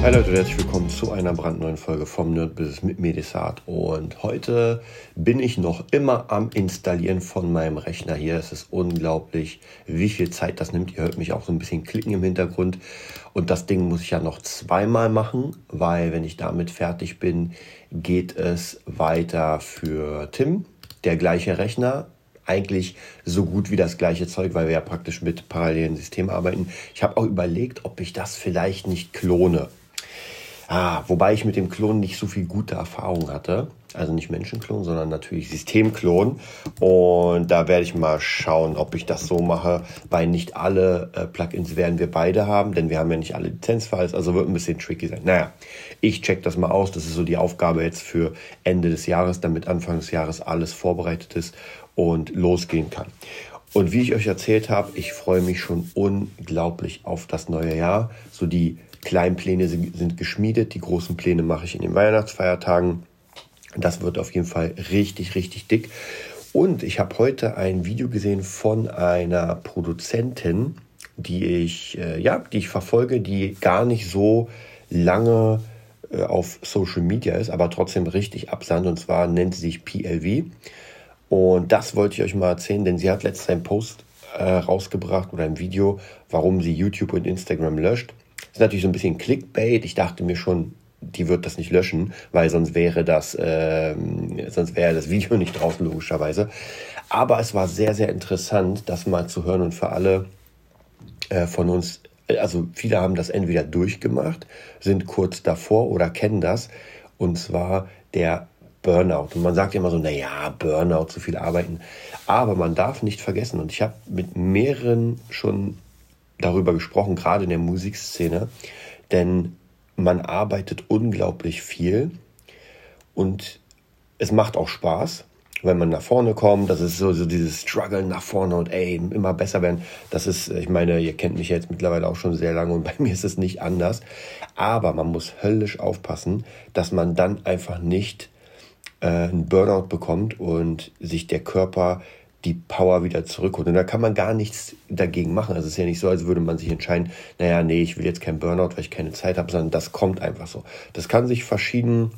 Hi Leute, herzlich willkommen zu einer brandneuen Folge vom Nerd Business mit Medisat. Und heute bin ich noch immer am Installieren von meinem Rechner hier. Es ist unglaublich, wie viel Zeit das nimmt. Ihr hört mich auch so ein bisschen klicken im Hintergrund. Und das Ding muss ich ja noch zweimal machen, weil wenn ich damit fertig bin, geht es weiter für Tim. Der gleiche Rechner, eigentlich so gut wie das gleiche Zeug, weil wir ja praktisch mit parallelen Systemen arbeiten. Ich habe auch überlegt, ob ich das vielleicht nicht klone. Ah, wobei ich mit dem Klon nicht so viel gute Erfahrung hatte. Also nicht Menschenklon, sondern natürlich Systemklon. Und da werde ich mal schauen, ob ich das so mache, weil nicht alle äh, Plugins werden wir beide haben, denn wir haben ja nicht alle Lizenzfiles, also wird ein bisschen tricky sein. Naja, ich check das mal aus. Das ist so die Aufgabe jetzt für Ende des Jahres, damit Anfang des Jahres alles vorbereitet ist und losgehen kann. Und wie ich euch erzählt habe, ich freue mich schon unglaublich auf das neue Jahr. So die kleinen Pläne sind, sind geschmiedet, die großen Pläne mache ich in den Weihnachtsfeiertagen. Das wird auf jeden Fall richtig, richtig dick. Und ich habe heute ein Video gesehen von einer Produzentin, die ich, äh, ja, die ich verfolge, die gar nicht so lange äh, auf Social Media ist, aber trotzdem richtig absandt. Und zwar nennt sie sich PLV. Und das wollte ich euch mal erzählen, denn sie hat letztens einen Post äh, rausgebracht oder ein Video, warum sie YouTube und Instagram löscht. Ist natürlich so ein bisschen Clickbait. Ich dachte mir schon, die wird das nicht löschen, weil sonst wäre das, äh, sonst wäre das Video nicht draußen, logischerweise. Aber es war sehr, sehr interessant, das mal zu hören und für alle äh, von uns, also viele haben das entweder durchgemacht, sind kurz davor oder kennen das. Und zwar der Burnout. Und man sagt immer so, naja, Burnout, zu viel arbeiten. Aber man darf nicht vergessen, und ich habe mit mehreren schon darüber gesprochen, gerade in der Musikszene, denn man arbeitet unglaublich viel und es macht auch Spaß, wenn man nach vorne kommt. Das ist so, so dieses Struggle nach vorne und ey, immer besser werden. Das ist, ich meine, ihr kennt mich jetzt mittlerweile auch schon sehr lange und bei mir ist es nicht anders. Aber man muss höllisch aufpassen, dass man dann einfach nicht äh, einen Burnout bekommt und sich der Körper die Power wieder zurückholt. Und da kann man gar nichts dagegen machen. Also es ist ja nicht so, als würde man sich entscheiden, naja, nee, ich will jetzt kein Burnout, weil ich keine Zeit habe, sondern das kommt einfach so. Das kann sich verschieden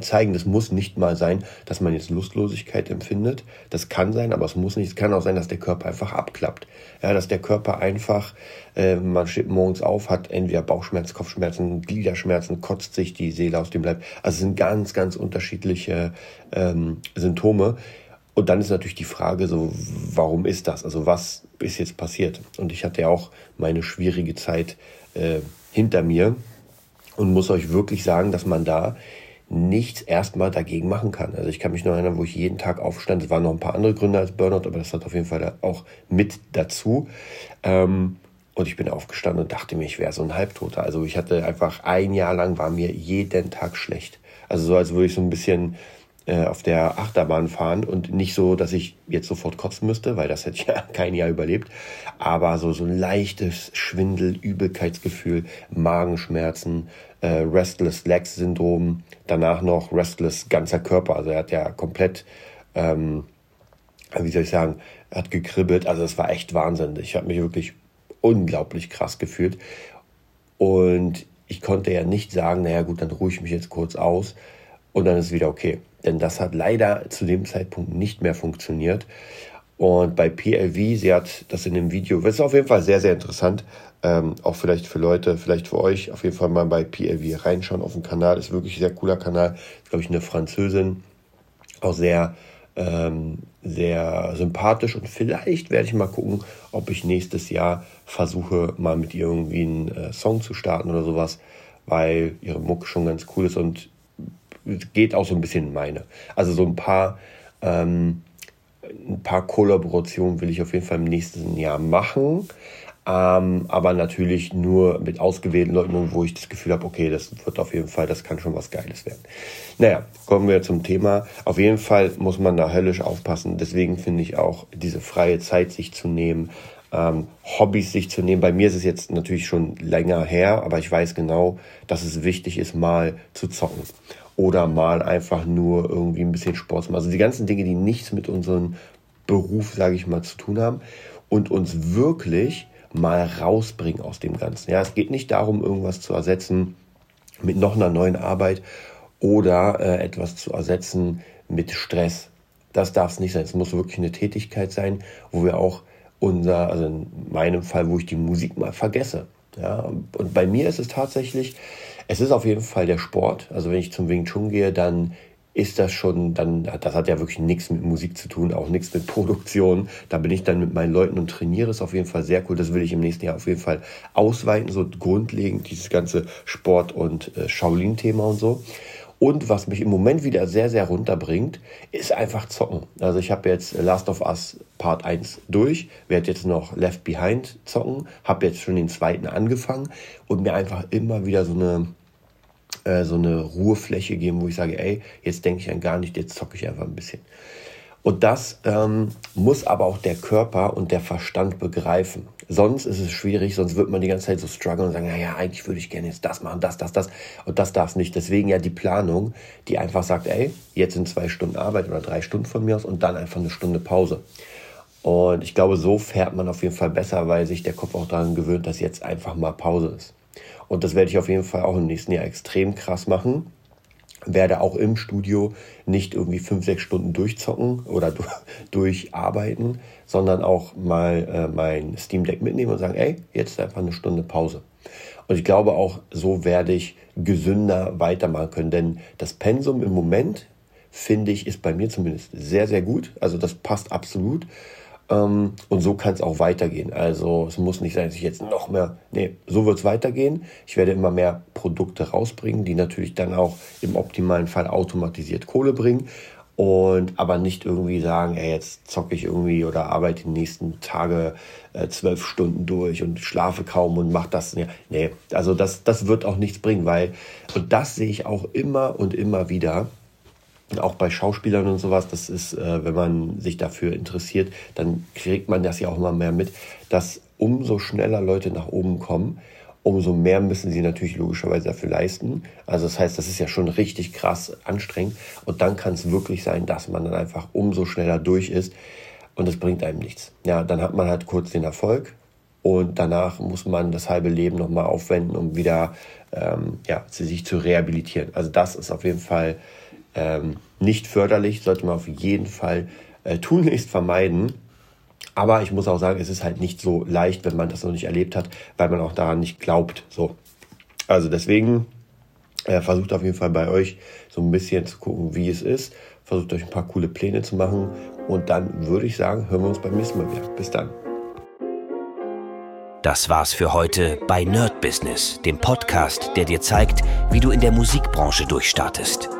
zeigen. Das muss nicht mal sein, dass man jetzt Lustlosigkeit empfindet. Das kann sein, aber es muss nicht. Es kann auch sein, dass der Körper einfach abklappt. Ja, dass der Körper einfach, äh, man steht morgens auf, hat entweder Bauchschmerzen, Kopfschmerzen, Gliederschmerzen, kotzt sich die Seele aus dem Leib. Also es sind ganz, ganz unterschiedliche ähm, Symptome. Und dann ist natürlich die Frage so, warum ist das? Also was ist jetzt passiert? Und ich hatte ja auch meine schwierige Zeit äh, hinter mir und muss euch wirklich sagen, dass man da nichts erstmal dagegen machen kann. Also ich kann mich noch erinnern, wo ich jeden Tag aufstand. Es waren noch ein paar andere Gründe als Burnout, aber das hat auf jeden Fall auch mit dazu. Ähm, und ich bin aufgestanden und dachte mir, ich wäre so ein Halbtoter. Also ich hatte einfach ein Jahr lang war mir jeden Tag schlecht. Also so, als würde ich so ein bisschen äh, auf der Achterbahn fahren und nicht so, dass ich jetzt sofort kotzen müsste, weil das hätte ich ja kein Jahr überlebt, aber so, so ein leichtes Schwindel, Übelkeitsgefühl, Magenschmerzen, äh, Restless Legs Syndrom, danach noch Restless ganzer Körper, also er hat ja komplett, ähm, wie soll ich sagen, hat gekribbelt, also es war echt Wahnsinn. Ich habe mich wirklich unglaublich krass gefühlt. Und ich konnte ja nicht sagen, naja gut, dann ruhe ich mich jetzt kurz aus und dann ist wieder okay. Denn das hat leider zu dem Zeitpunkt nicht mehr funktioniert. Und bei PLV, sie hat das in dem Video, das ist auf jeden Fall sehr, sehr interessant, ähm, auch vielleicht für Leute, vielleicht für euch, auf jeden Fall mal bei PLV reinschauen auf dem Kanal. Ist wirklich ein sehr cooler Kanal. Glaube ich, eine Französin. Auch sehr, ähm, sehr sympathisch. Und vielleicht werde ich mal gucken, ob ich nächstes Jahr versuche, mal mit ihr irgendwie einen äh, Song zu starten oder sowas, weil ihre Mucke schon ganz cool ist und geht auch so ein bisschen in meine. Also so ein paar, ähm, ein paar Kollaborationen will ich auf jeden Fall im nächsten Jahr machen. Ähm, aber natürlich nur mit ausgewählten Leuten, wo ich das Gefühl habe, okay, das wird auf jeden Fall, das kann schon was Geiles werden. Naja, kommen wir zum Thema. Auf jeden Fall muss man da höllisch aufpassen. Deswegen finde ich auch diese freie Zeit sich zu nehmen, ähm, Hobbys sich zu nehmen. Bei mir ist es jetzt natürlich schon länger her, aber ich weiß genau, dass es wichtig ist, mal zu zocken oder mal einfach nur irgendwie ein bisschen Sport machen. Also die ganzen Dinge, die nichts mit unserem Beruf, sage ich mal, zu tun haben und uns wirklich mal rausbringen aus dem Ganzen. Ja, es geht nicht darum, irgendwas zu ersetzen mit noch einer neuen Arbeit oder äh, etwas zu ersetzen mit Stress. Das darf es nicht sein. Es muss wirklich eine Tätigkeit sein, wo wir auch unser, also in meinem Fall, wo ich die Musik mal vergesse. Ja, und bei mir ist es tatsächlich, es ist auf jeden Fall der Sport. Also wenn ich zum Wing Chun gehe, dann ist das schon, dann, das hat ja wirklich nichts mit Musik zu tun, auch nichts mit Produktion. Da bin ich dann mit meinen Leuten und trainiere ist auf jeden Fall sehr cool. Das will ich im nächsten Jahr auf jeden Fall ausweiten, so grundlegend dieses ganze Sport- und äh, Shaolin-Thema und so. Und was mich im Moment wieder sehr, sehr runterbringt, ist einfach zocken. Also ich habe jetzt Last of Us Part 1 durch, werde jetzt noch Left Behind zocken, habe jetzt schon den zweiten angefangen und mir einfach immer wieder so eine äh, so eine Ruhefläche geben, wo ich sage, ey, jetzt denke ich an gar nicht, jetzt zocke ich einfach ein bisschen. Und das ähm, muss aber auch der Körper und der Verstand begreifen. Sonst ist es schwierig, sonst wird man die ganze Zeit so strugglen und sagen, naja, eigentlich würde ich gerne jetzt das machen, das, das, das. Und das darf nicht. Deswegen ja die Planung, die einfach sagt, ey, jetzt sind zwei Stunden Arbeit oder drei Stunden von mir aus und dann einfach eine Stunde Pause. Und ich glaube, so fährt man auf jeden Fall besser, weil sich der Kopf auch daran gewöhnt, dass jetzt einfach mal Pause ist. Und das werde ich auf jeden Fall auch im nächsten Jahr extrem krass machen werde auch im Studio nicht irgendwie fünf, sechs Stunden durchzocken oder durcharbeiten, sondern auch mal äh, mein Steam Deck mitnehmen und sagen, ey, jetzt einfach eine Stunde Pause. Und ich glaube auch, so werde ich gesünder weitermachen können, denn das Pensum im Moment, finde ich, ist bei mir zumindest sehr, sehr gut. Also das passt absolut. Ähm, und so kann es auch weitergehen. Also es muss nicht sein, dass ich jetzt noch mehr, nee, so wird es weitergehen. Ich werde immer mehr Produkte rausbringen, die natürlich dann auch im optimalen Fall automatisiert Kohle bringen. Und aber nicht irgendwie sagen, ey, jetzt zocke ich irgendwie oder arbeite die nächsten Tage äh, zwölf Stunden durch und schlafe kaum und mache das. Nee, also das, das wird auch nichts bringen, weil, und das sehe ich auch immer und immer wieder, auch bei Schauspielern und sowas, das ist, äh, wenn man sich dafür interessiert, dann kriegt man das ja auch immer mehr mit, dass umso schneller Leute nach oben kommen, umso mehr müssen sie natürlich logischerweise dafür leisten. Also das heißt, das ist ja schon richtig krass anstrengend. Und dann kann es wirklich sein, dass man dann einfach umso schneller durch ist und es bringt einem nichts. Ja, dann hat man halt kurz den Erfolg und danach muss man das halbe Leben nochmal aufwenden, um wieder ähm, ja, sich zu rehabilitieren. Also das ist auf jeden Fall ähm, nicht förderlich, sollte man auf jeden Fall äh, tunlichst vermeiden. Aber ich muss auch sagen, es ist halt nicht so leicht, wenn man das noch nicht erlebt hat, weil man auch daran nicht glaubt. So. Also deswegen äh, versucht auf jeden Fall bei euch so ein bisschen zu gucken, wie es ist. Versucht euch ein paar coole Pläne zu machen. Und dann würde ich sagen, hören wir uns beim nächsten Mal wieder. Bis dann. Das war's für heute bei Nerd Business, dem Podcast, der dir zeigt, wie du in der Musikbranche durchstartest.